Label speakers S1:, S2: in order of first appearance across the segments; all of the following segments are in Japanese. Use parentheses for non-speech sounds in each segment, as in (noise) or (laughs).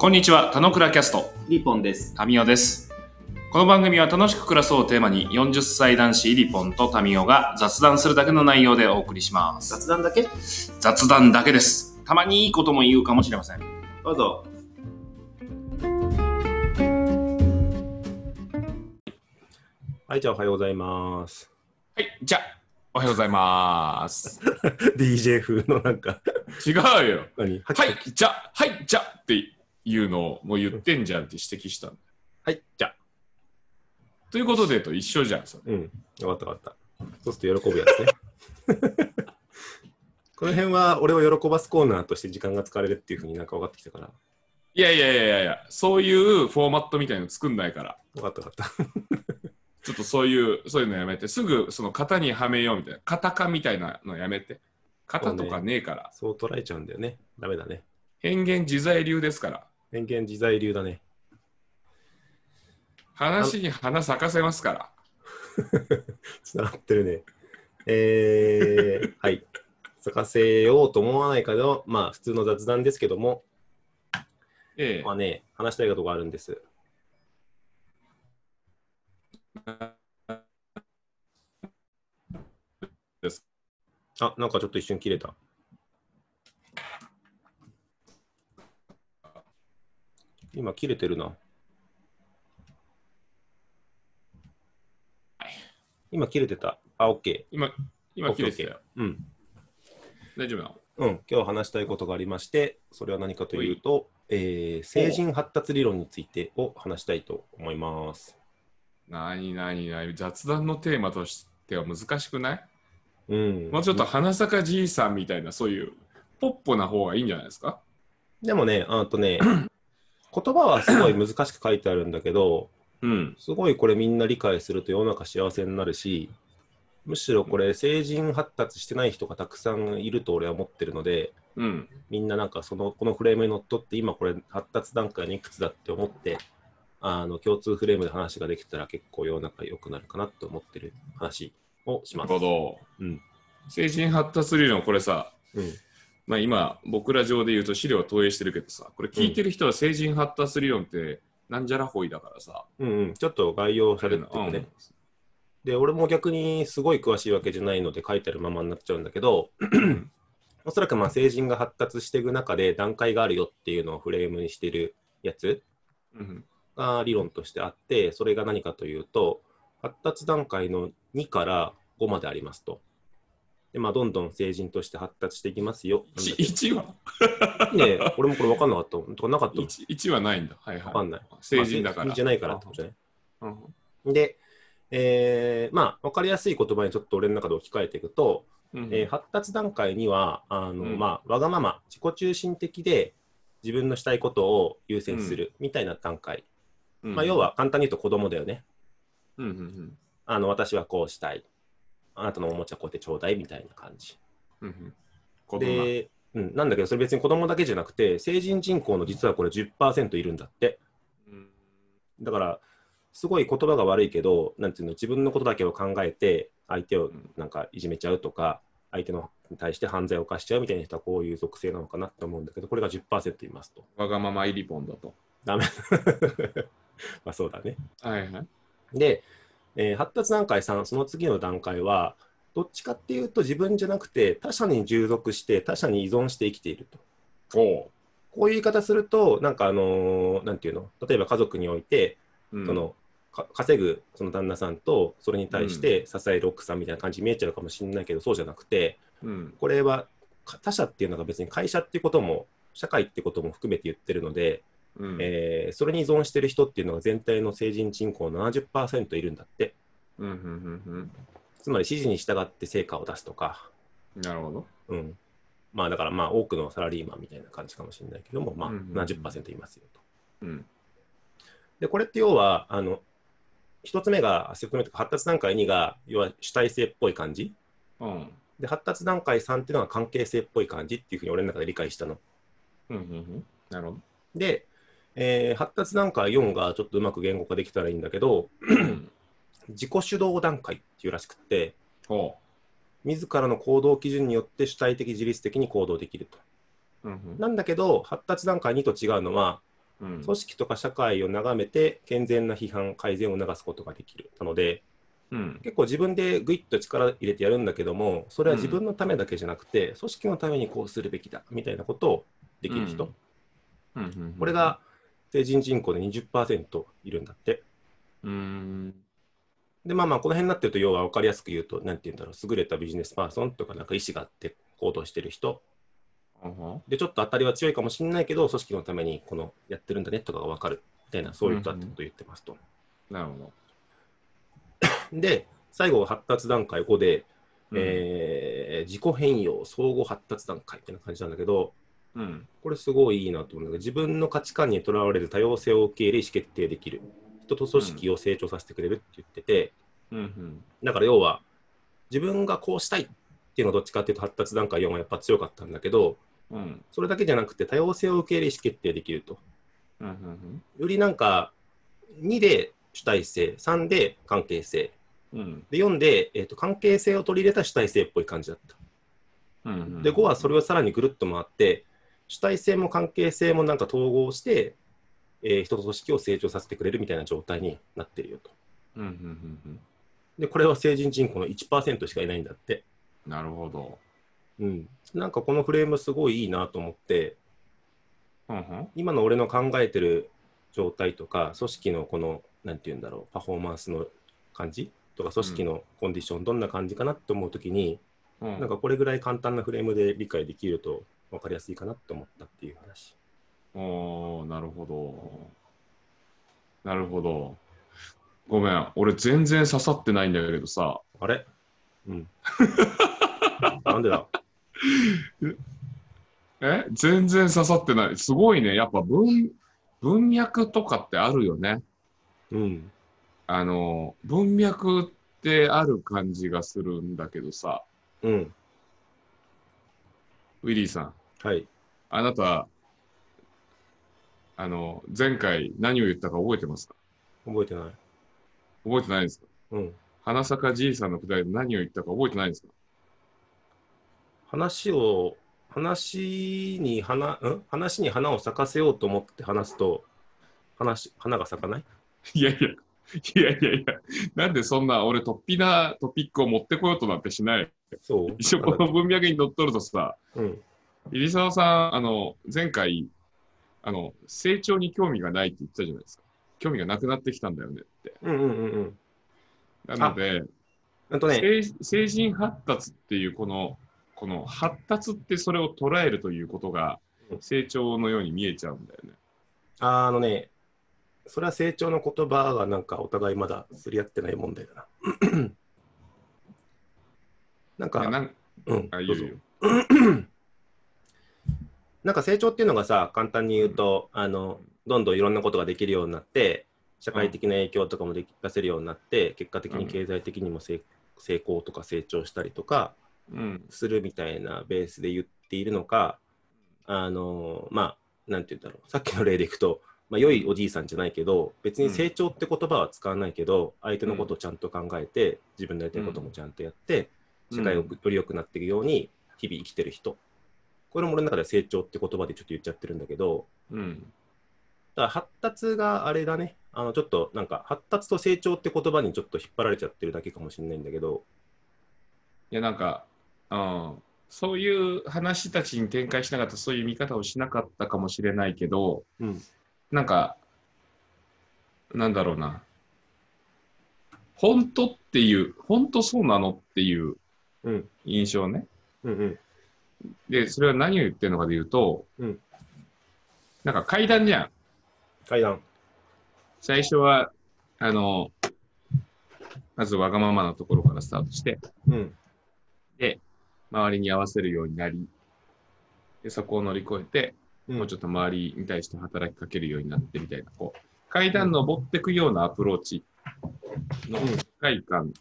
S1: こんにちは、田野倉キャスト、
S2: リポンです。
S1: タミオです。この番組は楽しく暮らそうをテーマに40歳男子イリポンとタミオが雑談するだけの内容でお送りします。
S2: 雑談だけ？
S1: 雑談だけです。たまにいいことも言うかもしれません。
S2: どうぞ。
S3: はい、じゃあおはようございます。
S1: はい、じゃあ、おはようございます。(laughs)
S3: DJ 風のなんか、
S1: 違うよ。
S3: 何？は
S1: はい、じゃあ、はい、じゃあっていうのをもう言ってんじゃんって指摘したの。
S3: はい、じゃあ。
S1: ということでと一緒じゃん、それ。
S3: うん、よかったよかった。そうすると喜ぶやつね。(laughs) この辺は俺を喜ばすコーナーとして時間が使われるっていうふうになんか分かってきたから、
S1: いやいやいやいやそういうフォーマットみたいの作んないから。
S3: 分かった分かった。(laughs)
S1: ちょっとそういう、そういうのやめて、すぐその型にはめようみたいな、型化みたいなのやめて。型とかねえから。
S3: そう捉えちゃうんだよね。ダメだね。
S1: 変幻自在流ですから。
S3: 偏見自在流だね。
S1: 話に花咲かせますから。(laughs)
S3: つながってるね。えー、(laughs) はい。咲かせようと思わないけど、まあ普通の雑談ですけども、
S1: ええ
S3: まあね、話したいことがあるんです。
S1: です
S3: あ、なんかちょっと一瞬切れた。今切れてるな。今切れてた。あ、OK。
S1: 今、今切れてたよ。
S3: うん。
S1: 大丈夫なの？
S3: うん、今日話したいことがありまして、それは何かというと、えー、成人発達理論についてを話したいと思います。
S1: なになになに雑談のテーマとしては難しくない？
S3: うん。
S1: もうちょっと花坂じいさんみたいな、そういうポップな方がいいんじゃないですか？
S3: でもね、あとね、(coughs) 言葉はすごい難しく書いてあるんだけど、
S1: うん。
S3: すごいこれみんな理解すると世の中幸せになるし、むしろこれ成人発達してない人がたくさんいると俺は思ってるので、
S1: うん。
S3: みんななんかそのこのフレームにのっとって今これ発達段階のいくつだって思って、あの共通フレームで話ができたら結構世の中良くなるかなと思ってる話をし
S1: な
S3: ます。
S1: るほど。
S3: うん。
S1: 成人発達理論、これさ、
S3: うん。
S1: まあ今、僕ら上で言うと資料投影してるけどさ、これ聞いてる人は成人発達理論ってなんじゃらほいだからさ。
S3: うんうん。ちょっと概要を喋っててね。で、俺も逆にすごい詳しいわけじゃないので書いてあるままになっちゃうんだけど、おそらくまあ成人が発達していく中で段階があるよっていうのをフレームにしてるやつ
S1: うん。
S3: が理論としてあって、それが何かというと、発達段階の2から5までありますと。で、まあ、どんどん成人として発達していきますよ。
S1: 1, は？
S3: ねえ俺もこれ分かんなかった。とかなかったもん。
S1: 1, 1はないんだ。はいはい。
S3: 分かんない。
S1: 成人だから。
S3: まあじゃないからってことね。
S1: うん
S3: で、えーまあ、分かりやすい言葉にちょっと俺の中で置き換えていくと、
S1: うん
S3: えー発達段階にはあの、
S1: うん
S3: まあ、わがまま自己中心的で自分のしたいことを優先するみたいな段階、
S1: うん
S3: まあ、要は簡単に言うと子供だよね
S1: うんうん
S3: あの私はこうしたいあなたのおもちゃこうやってちょうだいみたいな感じ。
S1: うん
S3: で、うん、なんだけどそれ別に子供だけじゃなくて成人人口の実はこれ10%いるんだって。
S1: うん。
S3: だからすごい言葉が悪いけどなんていうの自分のことだけを考えて相手をなんかいじめちゃうとか相手のに対して犯罪を犯しちゃうみたいな人はこういう属性なのかなって思うんだけどこれが10%いますと。
S1: わがままイリポンだと。
S3: ダメ。(laughs) まあそうだね。
S1: はいはい。
S3: で、えー発達段階3その次の段階はどっちかっていうと自分じゃなくて他者に従属して他者に依存して生きていると
S1: おう。
S3: こういう言い方するとなんかあのーなんていうの？例えば家族において
S1: うん
S3: そのか稼ぐその旦那さんとそれに対して支える奥さんみたいな感じに見えちゃうかもしれないけど、そうじゃなくて
S1: うん。
S3: これはか他者っていうのが別に会社っていうことも社会ってことも含めて言ってるので、
S1: うん。
S3: えーそれに依存してる人っていうのが全体の成人人口の70%いるんだって
S1: うんうんうん
S3: つまり指示に従って成果を出すとか、
S1: うん。なるほど。
S3: うん、まあだからまあ多くのサラリーマンみたいな感じかもしれないけども、まあ
S1: うんうんうん
S3: 70%いますよと。
S1: うん。
S3: で、これって要は、あの、一つ目が、一つ目とか発達段階2が、要は主体性っぽい感じ。
S1: うん。
S3: で、発達段階3っていうのが関係性っぽい感じっていうふうに俺の中で理解したの。
S1: うんうんうん。なるほど。
S3: で、えー発達段階4がちょっとうまく言語化できたらいいんだけど、
S1: う (clears throat) ん
S3: 自己主導段階っていうらしくって、
S1: ほ
S3: 自らの行動基準によって主体的自律的に行動できると。
S1: う。うんうん
S3: なんだけど、発達段階2と違うのは、
S1: うん
S3: 組織とか社会を眺めて健全な批判、改善を促すことができる。なので、
S1: うん。
S3: 結構自分でグイッと力入れてやるんだけども、それは自分のためだけじゃなくて、組織のためにこうするべきだみたいなことをできる人、これが成人人口で20%いるんだって。
S1: うん。
S3: で、まあまあ、この辺になってると、要は分かりやすく言うと、なんて言うんだろう、優れたビジネスパーソンとか、なんか意思があって行動してる人、
S1: あは
S3: で、ちょっと当たりは強いかもしれないけど、組織のためにこのやってるんだねとかが分かるみたいな、そういう人だってことを言ってますと。
S1: なるほど。(coughs)
S3: で、最後は発達段階5で、
S1: うん
S3: えー自己変容、相互発達段階ってな感じなんだけど、
S1: うん。
S3: これすごいいいなと思うんだけど、自分の価値観にとらわれる多様性を受け入れ、意思決定できる。人と組織を成長させてくれるって言ってて、
S1: うんうん。
S3: だから要は、自分がこうしたいっていうのはどっちかっていうと発達段階4はやっぱ強かったんだけど、
S1: うん。
S3: それだけじゃなくて多様性を受け入れ、意思決定できると。
S1: うんうん
S3: よりなんか、2で主体性、3で関係性、
S1: うん。
S3: で4で、えー、と関係性を取り入れた主体性っぽい感じだった。
S1: うん。
S3: で5はそれをさらにぐるっと回って、主体性も関係性もなんか統合して、えー人と組織を成長させてくれるみたいな状態になってるよと。
S1: うんうんうん
S3: で、これは成人人口の1%しかいないんだって。
S1: うん。なるほど。
S3: うん。なんかこのフレームすごいいいなと思って、
S1: うんうん。
S3: 今の俺の考えてる状態とか、組織のこの、なんて言うんだろう、パフォーマンスの感じとか、組織のコンディション、どんな感じかなって思うときに、
S1: うん
S3: なんかこれぐらい簡単なフレームで理解できると分かりやすいかなって思ったっていう話。
S1: おーなるほど。なるほど。ごめん、俺全然刺さってないんだけどさ、
S3: あれ？うん。(laughs) なんでだ？
S1: え？全然刺さってない。すごいね。やっぱ文、文脈とかってあるよね。
S3: うん。
S1: あの、文脈ってある感じがするんだけどさ、
S3: うん。
S1: ウィリーさん、
S3: はい。
S1: あなた、あの、前回何を言ったか覚えてますか？
S3: 覚えてない。
S1: 覚えてないですか？
S3: うん。
S1: 花坂じいさんのくだりで何を言ったか覚えてないですか？
S3: 話を、話に花、ん？話に花を咲かせようと思って話すと、話、花が咲かない？
S1: いやいや、いやいやいや、なんでそんな俺、突飛なトピックを持ってこようとなんてしない。
S3: そう
S1: 一応この文脈にのっとるとさ、
S3: うん。
S1: 入澤さん、あの、前回、あの、成長に興味がないって言ってたじゃないですか。興味がなくなってきたんだよねって。
S3: うんうんうんうん。
S1: なので、
S3: あとね、
S1: 成成人発達っていうこの、この発達ってそれを捉えるということが
S3: うん
S1: 成長のように見えちゃうんだよね。
S3: あのね、それは成長の言葉がなんかお互いまだすり合ってない問題だな。なんか、
S1: なん
S3: うん、
S1: あ、言うよ。(laughs)
S3: なんか成長っていうのがさ、簡単に言うと、あの、どんどんいろんなことができるようになって、社会的な影響とかもでき出せるようになって、結果的に経済的にも成成功とか成長したりとか
S1: うん。
S3: するみたいなベースで言っているのか、あの、まあ、なんて言うんだろう、さっきの例でいくと、まあ、良いおじいさんじゃないけど、別に成長って言葉は使わないけど、相手のことをちゃんと考えて、自分のやりたいこともちゃんとやって、世界をより良くなっていくように、日々生きてる人。これも俺の中では成長って言葉でちょっと言っちゃってるんだけど、
S1: うん。
S3: だから発達があれだね、あのちょっとなんか発達と成長って言葉にちょっと引っ張られちゃってるだけかもしれないんだけど、
S1: いや、なんか、うん、そういう話たちに展開しなかった、そういう見方をしなかったかもしれないけど、
S3: うん、
S1: なんか、なんだろうな。本当っていう、本当そうなのっていう
S3: うん、
S1: 印象ね。
S3: うん、うん、
S1: で、それは何を言ってるのかで言うと、
S3: うん
S1: なんか階段じゃん。
S3: 階段。
S1: 最初は、あの、まずわがままなところからスタートして、
S3: うん、
S1: で、周りに合わせるようになり、で、そこを乗り越えて、
S3: うん、
S1: もうちょっと周りに対して働きかけるようになってみたいな、こう、階段登っていくようなアプローチの世界観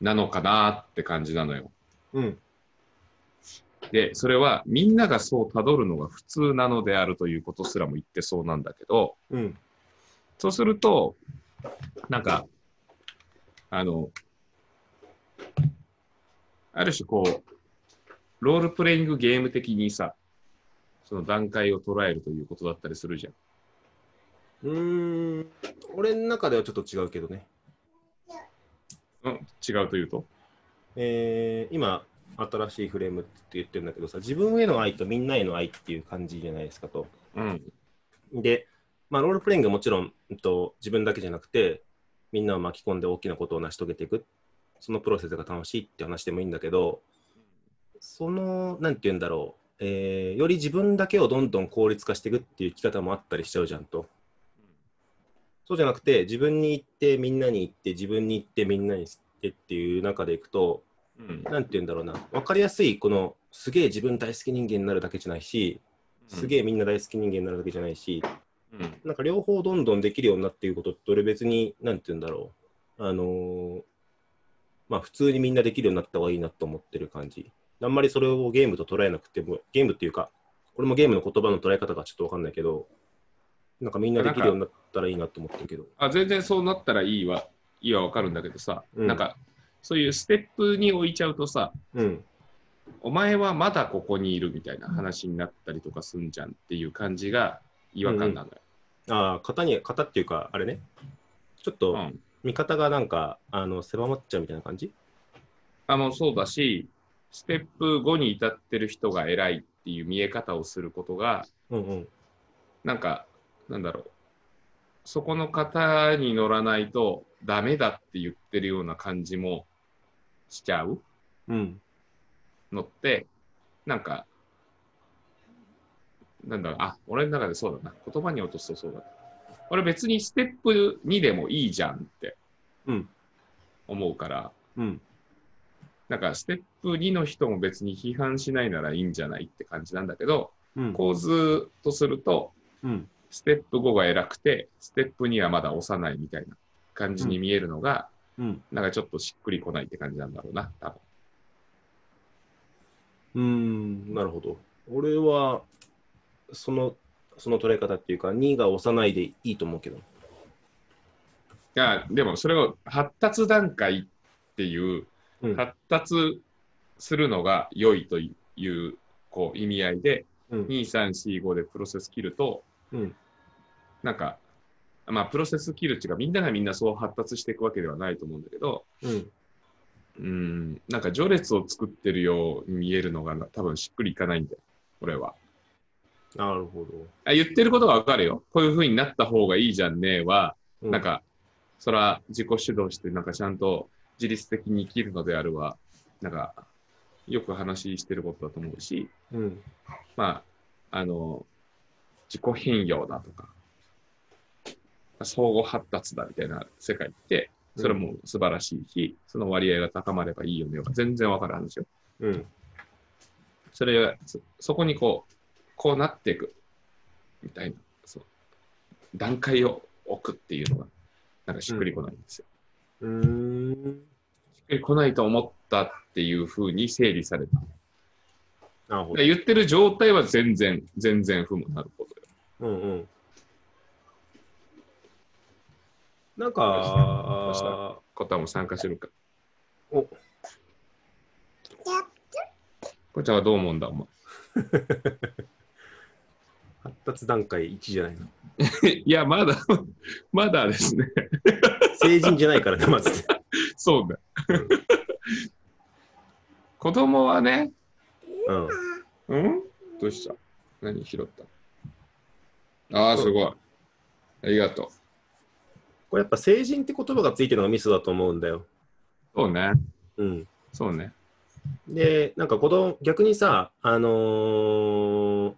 S1: なのかなって感じなのよ。
S3: うん、
S1: で、それはみんながそう辿るのが普通なのであるということすらも言ってそうなんだけど、
S3: うん、
S1: そうすると、なんか、あの、ある種こう、ロールプレイングゲーム的にさ、その段階を捉えるということだったりするじゃん。
S3: うーん、俺の中ではちょっと違うけどね。
S1: うん、違うというと？
S3: えー今、新しいフレームって言ってるんだけどさ、自分への愛とみんなへの愛っていう感じじゃないですかと。
S1: うん。
S3: で、まあ、ロールプレイングもちろん、うんと、自分だけじゃなくて、みんなを巻き込んで大きなことを成し遂げていく、そのプロセスが楽しいって話でもいいんだけど、その、なんて言うんだろう、えーより自分だけをどんどん効率化していくっていう生き方もあったりしちゃうじゃんと。そうじゃなくて、自分に行って、みんなに行って、自分に行って、みんなに行ってっていう中でいくと、
S1: うん。
S3: なんて言うんだろうな、分かりやすい、この、すげえ自分大好き人間になるだけじゃないし、すげえみんな大好き人間になるだけじゃないし、
S1: うん。
S3: なんか両方どんどんできるようになっていることって、俺別に、なんて言うんだろう。あのーまあ普通にみんなできるようになった方がいいなと思ってる感じ。あんまりそれをゲームと捉えなくても、ゲームっていうか、これもゲームの言葉の捉え方がちょっとわかんないけど、なんかみんなできるようになったらいいなと思ってるけど。
S1: あ全然そうなったらいいわ、いいわわかるんだけどさ、
S3: うん
S1: なんか、そういうステップに置いちゃうとさ、
S3: うん。
S1: お前はまだここにいるみたいな話になったりとかすんじゃんっていう感じが違和感なのよ。
S3: ああ、型に、型っていうか、あれね。ちょっと
S1: うん
S3: 見方がなんか、あの、狭まっちゃうみたいな感じ？
S1: あもうそうだし、ステップ5に至ってる人が偉いっていう見え方をすることが、
S3: うんうん。
S1: なんか、なんだろう、そこの型に乗らないとダメだって言ってるような感じもしちゃう？
S3: うん。
S1: のって、なんか、なんだろう、あ、俺の中でそうだな。言葉に落とすとそうだな。俺別にステップ2でもいいじゃんって
S3: うん。
S1: 思うから、
S3: うん。
S1: なんかステップ2の人も別に批判しないならいいんじゃないって感じなんだけど、
S3: うん。
S1: 構図とすると、
S3: うん。
S1: ステップ5が偉くて、ステップ2はまだ幼いみたいな感じに見えるのが、
S3: うん。
S1: なんかちょっとしっくりこないって感じなんだろうな、多分。
S3: うーん、なるほど。俺は、その、その捉え方っていうか、2が幼いでいいと思うけど。
S1: いや、でもそれを発達段階っていう、
S3: うん。
S1: 発達するのが良いというこう意味合いで、
S3: うん。
S1: 2、3、4、5でプロセス切ると、
S3: うん。
S1: なんか、まあ、プロセス切るっていうか、みんながみんなそう発達していくわけではないと思うんだけど、
S3: うん。
S1: うん、なんか序列を作ってるように見えるのが多分しっくりいかないんだよ、俺は。
S3: なるほど。
S1: あ言ってることはわかるよ。こういう風になった方がいいじゃんねは、
S3: う
S1: なん、か、そら自己主導して、なんかちゃんと自律的に生きるのであるは、なんか、よく話してることだと思うし、
S3: うん。
S1: まあ、あの、自己変容だとか、相互発達だみたいな世界って、それも素晴らしいし、その割合が高まればいいよねは全然わかる話よ。
S3: うん。
S1: それは、そそこにこう、こうなっていく、みたいな、そう段階を置くっていうのが、なんかしっくりこないんですよ。
S3: うーん。
S1: しっくりこないと思ったっていうふうに整理された。
S3: なるほど。
S1: で言ってる状態は全然、全然不もなるほどよ。
S3: うんうん。なんか、
S1: コタも参加するか。
S3: お
S1: こちゃんはどう思うんだ、お前。(laughs)
S3: 発達段階1じゃないの。(laughs)
S1: いや、まだ、(laughs) まだですね。
S3: 成人じゃないからね、まず。
S1: そうだ。子供はね、
S3: うん。
S1: うん？どうした？何拾った？ああ、すごい。ありがとう。
S3: これやっぱ成人って言葉がついてるのがミスだと思うんだよ。
S1: そうね。
S3: うん。
S1: そうね。
S3: で、なんか子供、逆にさ、あのー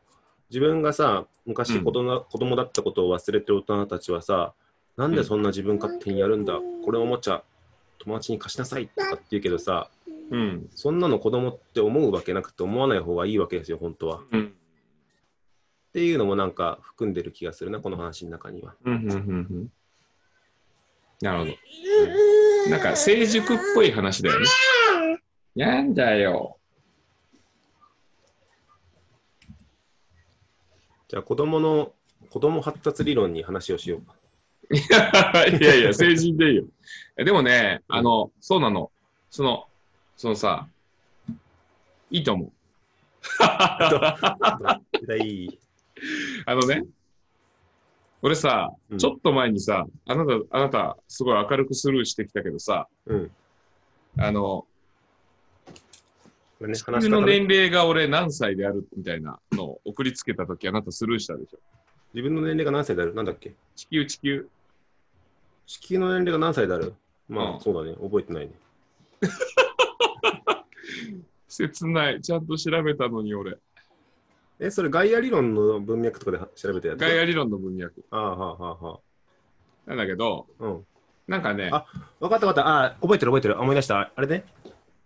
S3: 自分がさ、昔子供,、子供だったことを忘れてる大人たちはさ、なんでそんな自分勝手にやるんだ、これおもちゃ、友達に貸しなさいとかって言うけどさ、
S1: うん。
S3: そんなの子供って思うわけなくて思わない方がいいわけですよ、本当は。っ
S1: うん。
S3: ていうのもなんか含んでる気がするな、この話の中には。
S1: うん。うん。うん。うん。なるほど。なんか、成熟っぽい話だよね。なんだよ。
S3: じゃあ子供の、子供発達理論に話をしようか。
S1: いや (laughs) いやいや、成人でいいよ。でもね、あの、そうなの。その、そのさ、いいと思う。(laughs)
S3: だい？
S1: あのね、俺さ、
S3: うん
S1: ちょっと前にさ、あなた、あなた、すごい明るくスルーしてきたけどさ、
S3: うん。
S1: あの、
S3: これね、
S1: 地球の
S3: 話し方ね
S1: 年齢が俺何歳であるみたいなのを送りつけたとき、あなたスルーしたでしょ。
S3: 自分の年齢が何歳である？なんだっけ？
S1: 地球、地球。
S3: 地球の年齢が何歳である？まあ、
S1: うん
S3: そうだね。覚えてないね。(laughs)
S1: 切ない。ちゃんと調べたのに俺。
S3: え、それガイア理論の文脈とかで調べたやつ
S1: ガイア理論の文脈。
S3: ああ、はあ、はあ、は
S1: なんだけど、
S3: あ。うん。
S1: なんかね、
S3: あ分かった分かった。ああ、覚えてる覚えてる。思い出した。あれね。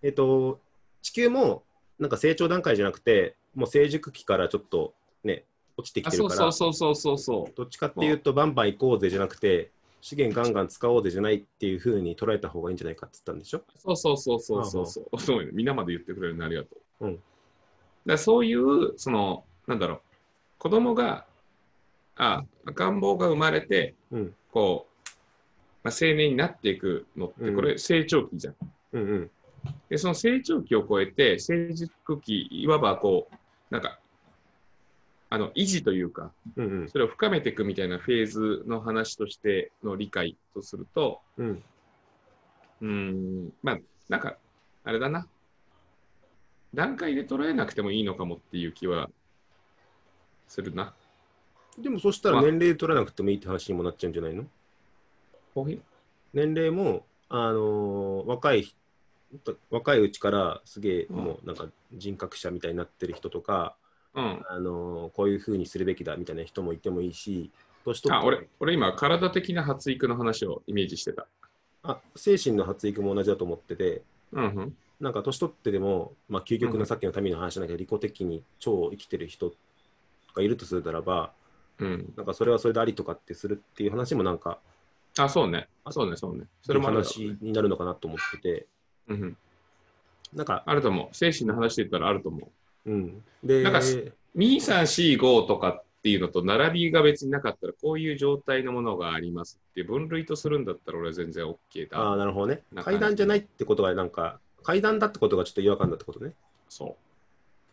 S3: えっ、と、地球もなんか成長段階じゃなくて、もう成熟期からちょっとね、落ちてきてるから、
S1: そうそうそうそうそう。
S3: どっちかっていうと、バンバン行こうぜじゃなくて、資源ガンガン使おうぜじゃないっていうふうに捉えた方がいいんじゃないかって言ったんでしょ？
S1: そうそうそうそうそうそう。そうね。皆まで言ってくれるのありがとう。
S3: うん
S1: だそういう、その、なんだろう、子供が、あ、赤ん坊が生まれて、
S3: うん。
S1: こう、まあ、青年になっていくのって、
S3: うん
S1: これ成長期じゃん。
S3: うんうん。
S1: で、その成長期を超えて、成熟期、いわばこう、なんか、あの、維持というか、
S3: うんうん。
S1: それを深めていくみたいなフェーズの話としての理解とすると、
S3: うん。
S1: うーん、まあ、なんか、あれだな。段階で捉えなくてもいいのかもっていう気はするな。
S3: でもそしたら年齢取らなくてもいいって話にもなっちゃうんじゃないの？年齢も、あのー若い若いうちからすげえ
S1: うん
S3: もうなんか人格者みたいになってる人とか、
S1: ーうん。
S3: あのーこういうふうにするべきだみたいな人もいてもいいし年取
S1: 俺、俺今、体的な発育の話をイメージしてた。
S3: あ精神の発育も同じだと思ってて
S1: うんうん。
S3: なんか年取ってでも、まあ、究極
S1: うん
S3: のさっきの民の話じゃないけど、利己的に超生きてる人がいるとするならば
S1: うん。
S3: なんかそれはそれでありとかってするっていう話もなんか
S1: あ、そうね。そうね、そうね。それも
S3: 話になるのかなと思ってて
S1: うんうん。
S3: なんか、
S1: あると思う。精神の話で言ったらあると思う。
S3: うん、で
S1: なんか2、3、4、5とかっていうのと並びが別になかったら、こういう状態のものがありますって分類とするんだったら俺は全然 OK だ。
S3: ああ、なるほどね。階段じゃないってことが、なんか、階段だってことがちょっと違和感だってことね。
S1: そ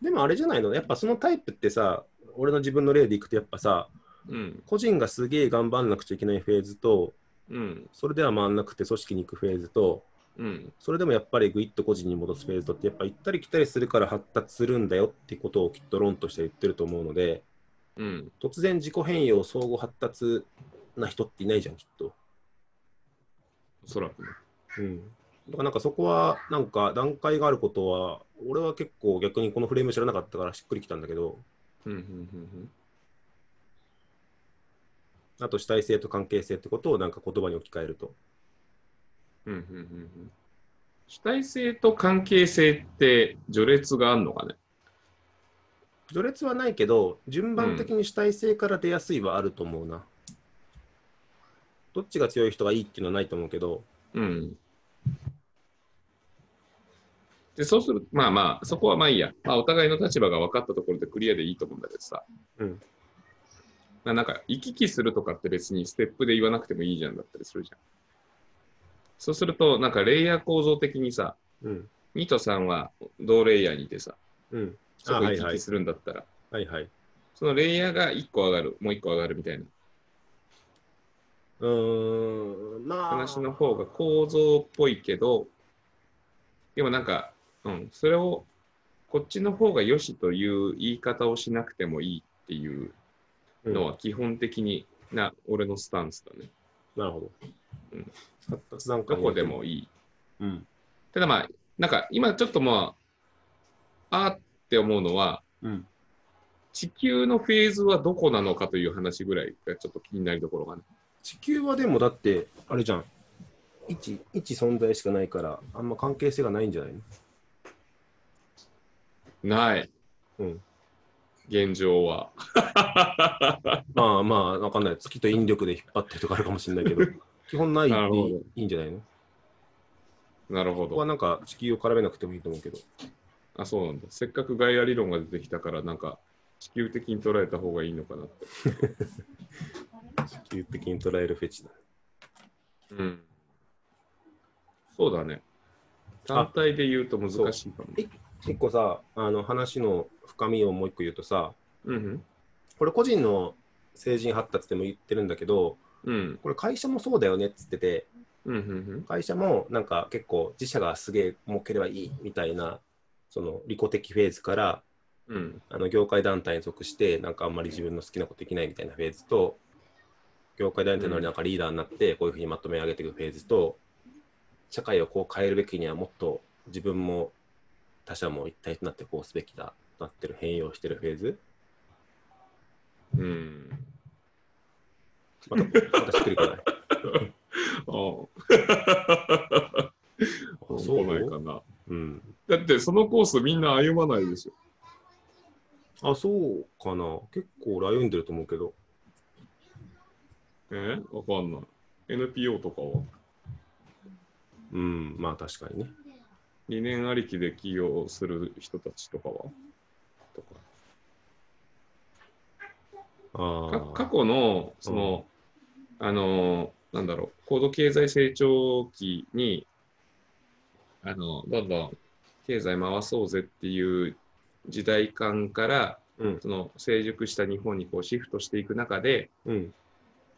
S3: でもあれじゃないの？やっぱそのタイプってさ、俺の自分の例でいくと、やっぱさ、
S1: う。うん。
S3: 個人がすげえ頑張んなくちゃいけないフェーズと、
S1: うん。
S3: それでは回んなくて組織に行くフェーズと、
S1: うん。
S3: それでもやっぱりグイッと個人に戻すフェーズとって、やっぱ行ったり来たりするから発達するんだよってことをきっと論として言ってると思うので、
S1: うん。
S3: 突然自己変容、相互発達な人っていないじゃん、きっと。
S1: おそらくね。
S3: うん。だからなんかそこは、なんか段階があることは、俺は結構逆にこのフレーム知らなかったからしっくりきたんだけど、
S1: うん。うん。うん。
S3: あと主体性と関係性ってことをなんか言葉に置き換えると。
S1: うん。うん。うん。うん。主体性と関係性って序列があるのかね？
S3: 序列はないけど、順番的に主体性から出やすいはあると思うな。どっちが強い人がいいっていうのはないと思うけど、
S1: うん。で、そうするまあまあ、そこはまあいいや。まあ、お互いの立場が分かったところでクリアでいいと思うんだけどさ。
S3: うん。
S1: ななんか、行き来するとかって別にステップで言わなくてもいいじゃんだったりするじゃん。そうすると、なんかレイヤー構造的にさ、
S3: うん。
S1: 2と3は同レイヤーにいてさ、
S3: うん。
S1: そこ
S3: あはいはい
S1: 行き来するんだったら、
S3: はいはい。
S1: そのレイヤーが1個上がる、もう1個上がるみたいな
S3: うーん、まあ。
S1: 話の方が構造っぽいけど、でもなんか、うん、それをこっちの方が良しという言い方をしなくてもいいっていう
S3: うん
S1: のは基本的にな、俺のスタンスだね。
S3: なるほど。
S1: うん
S3: 発達段階
S1: どこでもいい。
S3: うん。
S1: ただまあ、なんか今ちょっとまあ、あーって思うのは、
S3: うん。
S1: 地球のフェーズはどこなのかという話ぐらいがちょっと気になるところがね。
S3: 地球はでもだって、あれじゃん。一一存在しかないから、あんま関係性がないんじゃないの？
S1: ない、
S3: うん。
S1: 現状は。(laughs)
S3: まあまあ、わかんない。月と引力で引っ張ってるとかあるかもしれないけど、(laughs) 基本ないっていいんじゃないの？
S1: なるほ
S3: ここは
S1: ど。
S3: なんか地球を絡めなくてもいいと思うけど。
S1: あ、そうなんだ。せっかくガイア理論が出てきたから、なんか地球的に捉えた方がいいのかなって。(laughs)
S3: 地球的に捉えるフェチだ。
S1: うん。そうだね。単体で言うと難しいかも。
S3: 一個さ、あの話の深みをもう一個言うとさ、
S1: うんうん。
S3: これ個人の成人発達でも言ってるんだけど、
S1: うん。
S3: これ会社もそうだよねっつってて、
S1: うん。うん。
S3: 会社もなんか結構自社がすげえ儲ければいいみたいな、その利己的フェーズから、
S1: うん。
S3: あの業界団体に属して、なんかあんまり自分の好きなことできないみたいなフェーズと、業界団体のなんかリーダーになって、こういうふうにまとめ上げていくフェーズと、社会をこう変えるべきにはもっと自分も他者も一体となってこうすべきだとなってる変容してるフェーズ？
S1: うん。
S3: また、またしっくりこない。(laughs)
S1: ああ。(laughs)
S3: あ
S1: そう？ないかな。
S3: うん。
S1: だってそのコースみんな歩まないでしょ。
S3: あ、そうかな。結構俺歩んでると思うけど。
S1: え？わかんない。NPO とかは？
S3: うん、まあ確かにね。
S1: 理念ありきで起業する人たちとかは？とか。
S3: あ
S1: か過
S3: あ。
S1: 去の、その、あの、なんだろう、高度経済成長期に、あの、どんどん経済回そうぜっていう時代感から、
S3: うん、
S1: その成熟した日本にこうシフトしていく中で、
S3: うん、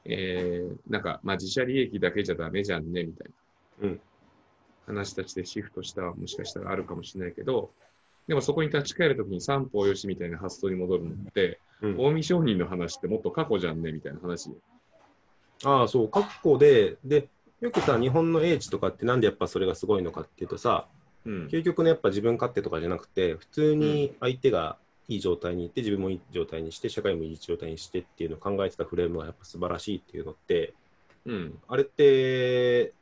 S1: えーなんか、まあ、自社利益だけじゃダメじゃんねみたいな、
S3: うん
S1: 話たちでシフトしたはもしかしたらあるかもしれないけど、でもそこに立ち返るときに三方よしみたいな発想に戻るのって、
S3: うん。
S1: 近江商人の話ってもっと過去じゃんねみたいな話。
S3: ああ、そう、過去で、で、よくさ、日本の英知とかってなんでやっぱそれがすごいのかっていうとさ、
S1: うん。
S3: 究極ね、やっぱ自分勝手とかじゃなくて、普通に相手がいい状態にいって、自分もいい状態にして、社会もいい状態にしてっていうのを考えてたフレームがやっぱ素晴らしいっていうのって、
S1: うん。
S3: あれって、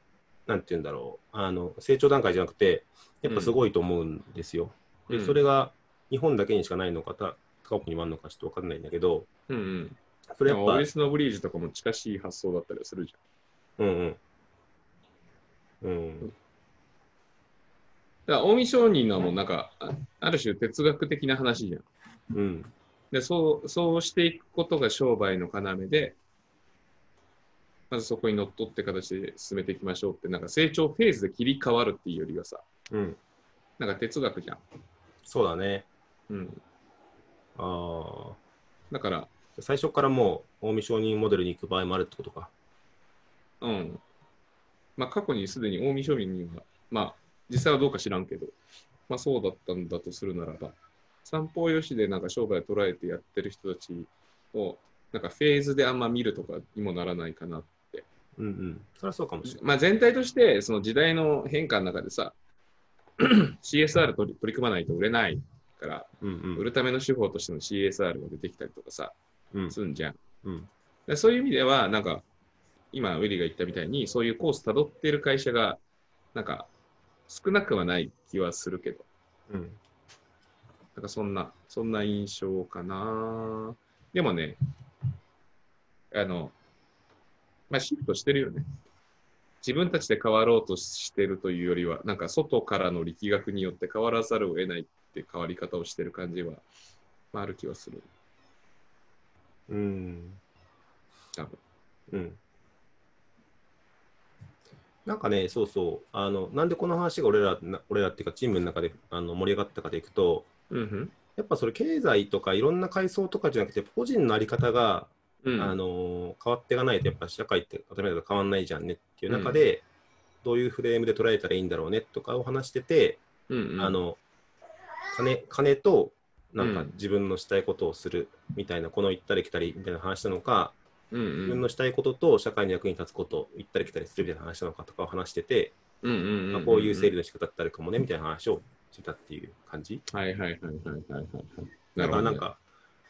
S3: なんて言うんだろう、あの成長段階じゃなくて、やっぱすごいと思うんですよ。
S1: うん
S3: で、それが日本だけにしかないのか、た他国にもあるのかちょっと分かんないんだけど、
S1: うんうん。
S3: それやっぱ
S1: オリ、スノブリージュとかも近しい発想だったりするじ
S3: うんうん。うん。
S1: ゃん。だから近江商人のはもうなんか、あある種哲学的な話じゃん。
S3: うん。
S1: でそうそうしていくことが商売の要で、まずそこにのっとって形で進めていきましょうって、なんか成長フェーズで切り替わるっていうよりはさ、
S3: うん。
S1: なんか哲学じゃん。
S3: そうだね。
S1: うん。
S3: ああ。
S1: だから、
S3: 最初からもう、近江商人モデルに行く場合もあるってことか。
S1: うん。まあ過去にすでに近江商人には、まあ実際はどうか知らんけど、まあそうだったんだとするならば、三方よしでなんか商売を捉えてやってる人たちを、なんかフェーズであんま見るとかにもならないかな
S3: うんうん。それはそうかもしれない。
S1: まあ、全体として、その時代の変化の中でさ、(clears throat) CSR 取り取り組まないと売れないから、
S3: うん
S1: 売るための手法としての CSR が出てきたりとかさ、
S3: うん。
S1: するんじゃん。
S3: うん。
S1: でそういう意味では、なんか、今、ウィリーが言ったみたいに、そういうコース辿っている会社が、なんか、少なくはない気はするけど、
S3: うん。
S1: なんかそんな、そんな印象かな。でもね、あの、まあ、シフトしてるよね。自分たちで変わろうとしてるというよりは、なんか外からの力学によって変わらざるを得ないって変わり方をしてる感じは、まあ、ある気はする。
S3: うん。
S1: 多分。
S3: うん。なんかね、そうそう、あの、なんでこの話が俺ら、な俺らっていうかチームの中であの盛り上がったかでいくと、
S1: うんうん。
S3: やっぱそれ経済とかいろんな階層とかじゃなくて、個人のあり方が、
S1: うん、
S3: あの変わっていかないと、やっぱ社会って当たり前だと変わんないじゃんねっていう中で、どういうフレームで捉えたらいいんだろうねとかを話してて、
S1: うんうん、
S3: あの金金となんか
S1: うん。
S3: 自分のしたいことをするみたいな、この行ったり来たりみたいな話なのか、
S1: うんうん、
S3: 自分のしたいことと社会の役に立つこと、行ったり来たりするみたいな話なのかとかを話してて、
S1: うんうんうんうん
S3: まあ、こういう整理の仕方ってあるかもねみたいな話をしてたっていう感じ。
S1: はいはいはいはいはいはいはい。
S3: だからなんか、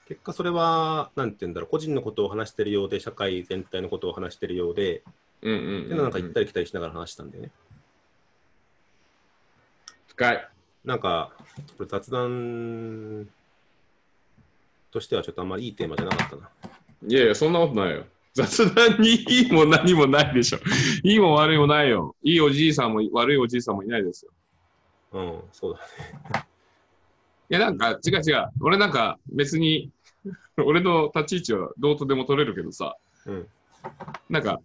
S3: 結果それは、なんて言うんだろう、個人のことを話してるようで、社会全体のことを話してるようで、
S1: うんうんうんうん、
S3: っていうのをなんか行ったり来たりしながら話したんだよね。
S1: 深い。
S3: なんか、これ雑談としてはちょっとあんまりいいテーマじゃなかったな。
S1: いやいや、そんなことないよ。雑談にいいも何もないでしょ。(laughs) いいも悪いもないよ。いいおじいさんも悪いおじいさんもいないですよ。
S3: うん、そうだ。
S1: いや、なんか違う違う。俺なんか別に、(laughs) 俺の立ち位置はどうとでも取れるけどさ、
S3: うん。
S1: なんか、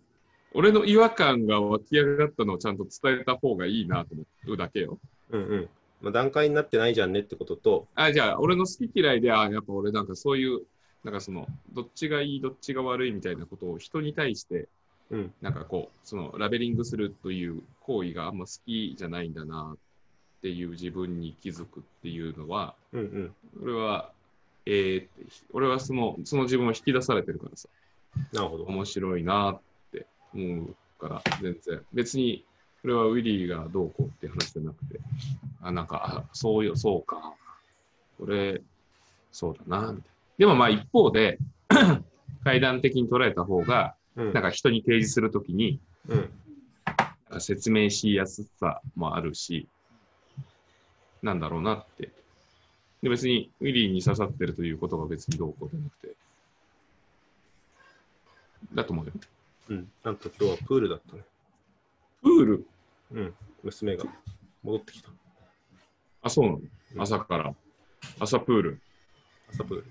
S1: 俺の違和感が湧き上がったのをちゃんと伝えた方がいいなと思うだけよ。
S3: うんうん。まあ、段階になってないじゃんねってことと、
S1: あ、じゃあ、俺の好き嫌いで、あ、やっぱ俺なんかそういうなんかその、どっちがいい、どっちが悪いみたいなことを人に対して、
S3: うん。
S1: なんかこう、そのラベリングするという行為があんま好きじゃないんだなっていう自分に気づくっていうのは、
S3: うんうん。
S1: 俺は、えー俺はその、その自分を引き出されてるからさ、
S3: なるほど。
S1: 面白いなって思うから、全然。別に、それはウィリーがどうこうって話じゃなくて、あ、なんか、あそうよ、そうか。俺、そうだな、みたいな。でもまあ一方で、(clears throat) 階段的に捉えた方が、
S3: うん。
S1: なんか人に提示するときに、
S3: うん。
S1: 説明しやすさもあるし、なんだろうなって。で、別にウィリーに刺さってるということが別にどうこうじゃなくて、だと思うよ。
S3: うん。なんと今日はプールだったね。
S1: プール？
S3: うん。娘が戻ってきた。
S1: あ、そうなの？
S3: うん
S1: 朝から。朝プール。
S3: 朝プール。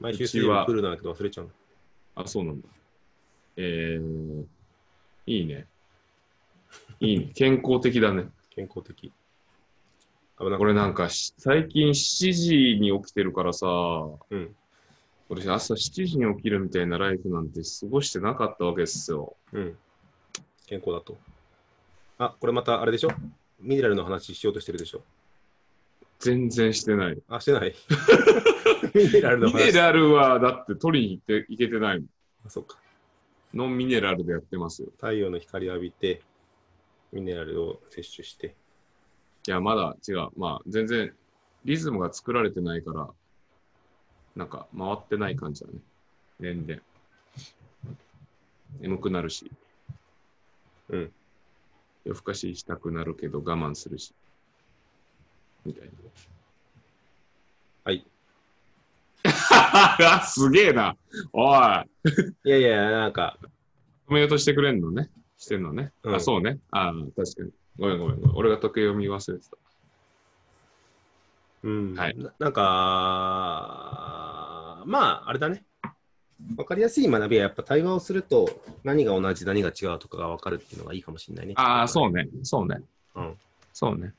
S3: 毎週水曜日プールなんだけど忘れちゃうの。
S1: あ、そうなんだ。えー、いいね。いいね。健康的だね。
S3: 健康的。あなんか
S1: これなんかし、最近7時に起きてるからさ、
S3: うん。
S1: 俺朝7時に起きるみたいなライフなんて過ごしてなかったわけですよ。
S3: うん。健康だと。あ、これまたあれでしょ？ミネラルの話しようとしてるでしょ？
S1: 全然してない。
S3: あ、してない？(laughs) ミネラルの
S1: ミ
S3: 話。
S1: ネラルはだって取りに行っていけてないもん。
S3: あ、そっか。
S1: ノンミネラルでやってますよ。
S3: 太陽の光浴びて、ミネラルを摂取して。
S1: いや、まだ違う。まあ、全然リズムが作られてないから、なんか回ってない感じだね。年々。眠くなるし、
S3: うん。
S1: 夜更かししたくなるけど我慢するし。みたい
S3: はい。
S1: な。(laughs) すげえな。おい。
S3: いやいや、なんか、
S1: 止めようとしてくれんのね。してんのね。
S3: うん
S1: あ、そうね。あ確かに。ごめんごめんごめん。俺が時計読み忘れてた。
S3: うん。
S1: はい
S3: ななんか、まあ、あれだね。わかりやすい学びはやっぱ対話をすると何が同じ何が違うとかが分かるっていうのがいいかもしれないね。
S1: ああ、そうね。そうね。
S3: うん。
S1: そうね。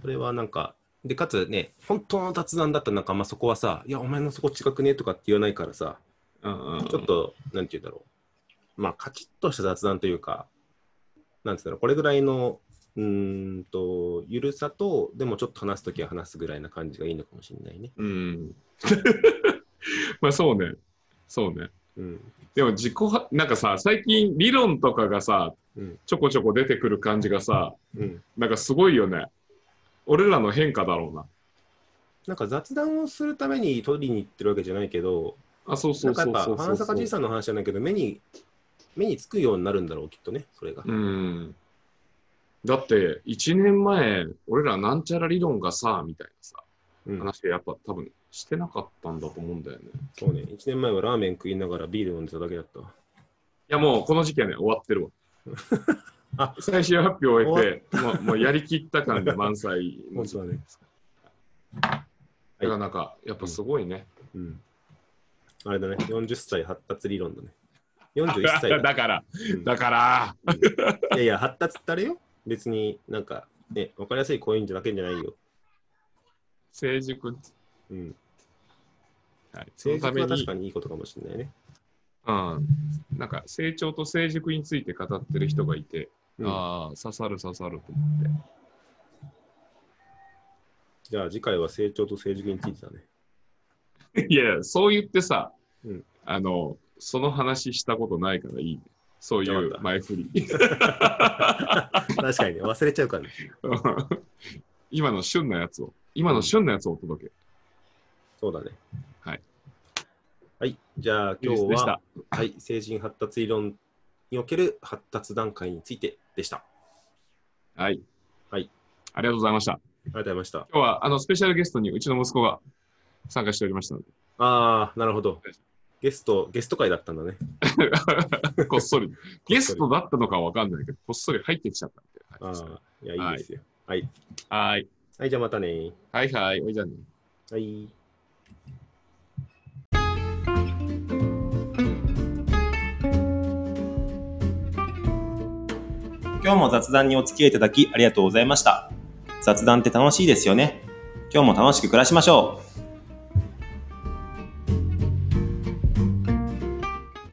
S3: それはなんか、で、かつね、本当の雑談だったらなんか、まあそこはさ、いや、お前のそこ違くねとかって言わないからさ、
S1: うんうんうん
S3: ちょっと、なんて言うんだろう。まあ、カチッとした雑談というか、なんて言うんだろう、これぐらいの、うーんと、ゆるさと、でもちょっと話すときは話すぐらいな感じがいいのかもしれないね。
S1: うん。(laughs) まあそうね。そうね。
S3: うん。
S1: でも自己は、なんかさ、最近理論とかがさ、
S3: うん。
S1: ちょこちょこ出てくる感じがさ、
S3: うん。
S1: なんかすごいよね。俺らの変化だろうな。
S3: なんか雑談をするために取りに行ってるわけじゃないけど、
S1: あ、そうそ
S3: なんかやっぱ、
S1: うそうそう
S3: 花坂じいさんの話じゃないけど、目に、つくようになるんだろう、きっとね、それが。
S1: うん。だって、1年前、俺らなんちゃら理論がさ、みたいなさ、
S3: うん、
S1: 話やっぱ多分してなかったんだと思うんだよね。い
S3: そうね、1年前はラーメン食いながらビール飲んでただけだったわ。
S1: やもうこの時期はね、終わってるわ。(laughs)
S3: あ
S1: 最終発表を終えて、もうもうやりきった感で (laughs) 満載の
S3: 本当だね。
S1: だからなんか、やっぱすごいね。
S3: うん。あれだね、40歳発達理論だね。41歳だ。(laughs)
S1: だから、
S3: うん
S1: だから、
S3: いやいや、発達ってあれよ。別になんか、ね、わかりやすいコインじゃだけじゃないよ。
S1: 成熟、
S3: うん。
S1: はい、その
S3: 成
S1: ために
S3: 確かにいいことかもしれないね。
S1: うん、なんか成長と成熟について語ってる人がいて、
S3: うん
S1: ああ、刺さる刺さると思って。
S3: じゃあ次回は成長と成熟についてだね。(laughs)
S1: いや、そう言ってさ、
S3: うん
S1: あの、その話したことないからいいね。そういう前振り。
S3: 確かにね、忘れちゃうからね。(laughs)
S1: 今の旬なやつを、今の旬なやつをお届け。
S3: そうだね。
S1: はい。
S3: はい。じゃあ今日は、。はい、成人発達理論における発達段階についてでした。あ
S1: はい。
S3: はい。
S1: ありがとうございました。
S3: りがとうございました。
S1: 今日は、あの、スペシャルゲストにうちの息子が参加しておりましたの
S3: ああ、なるほど。ゲスト、ゲスト会だったんだね。(laughs)
S1: で、(laughs) こっそり。ゲストだったのかはわかんないけど、こっそり入ってきちゃったんで。
S3: あ
S1: はい
S3: あ、いや、いいですよ。はい。
S1: はい。
S3: はい、じゃあまたね。
S1: はいはい。おいじゃあね。
S3: はい。
S2: 今日も雑談にお付き合いいただきありがとうございました。雑談って楽しいですよね。今日も楽しく暮らしましょう。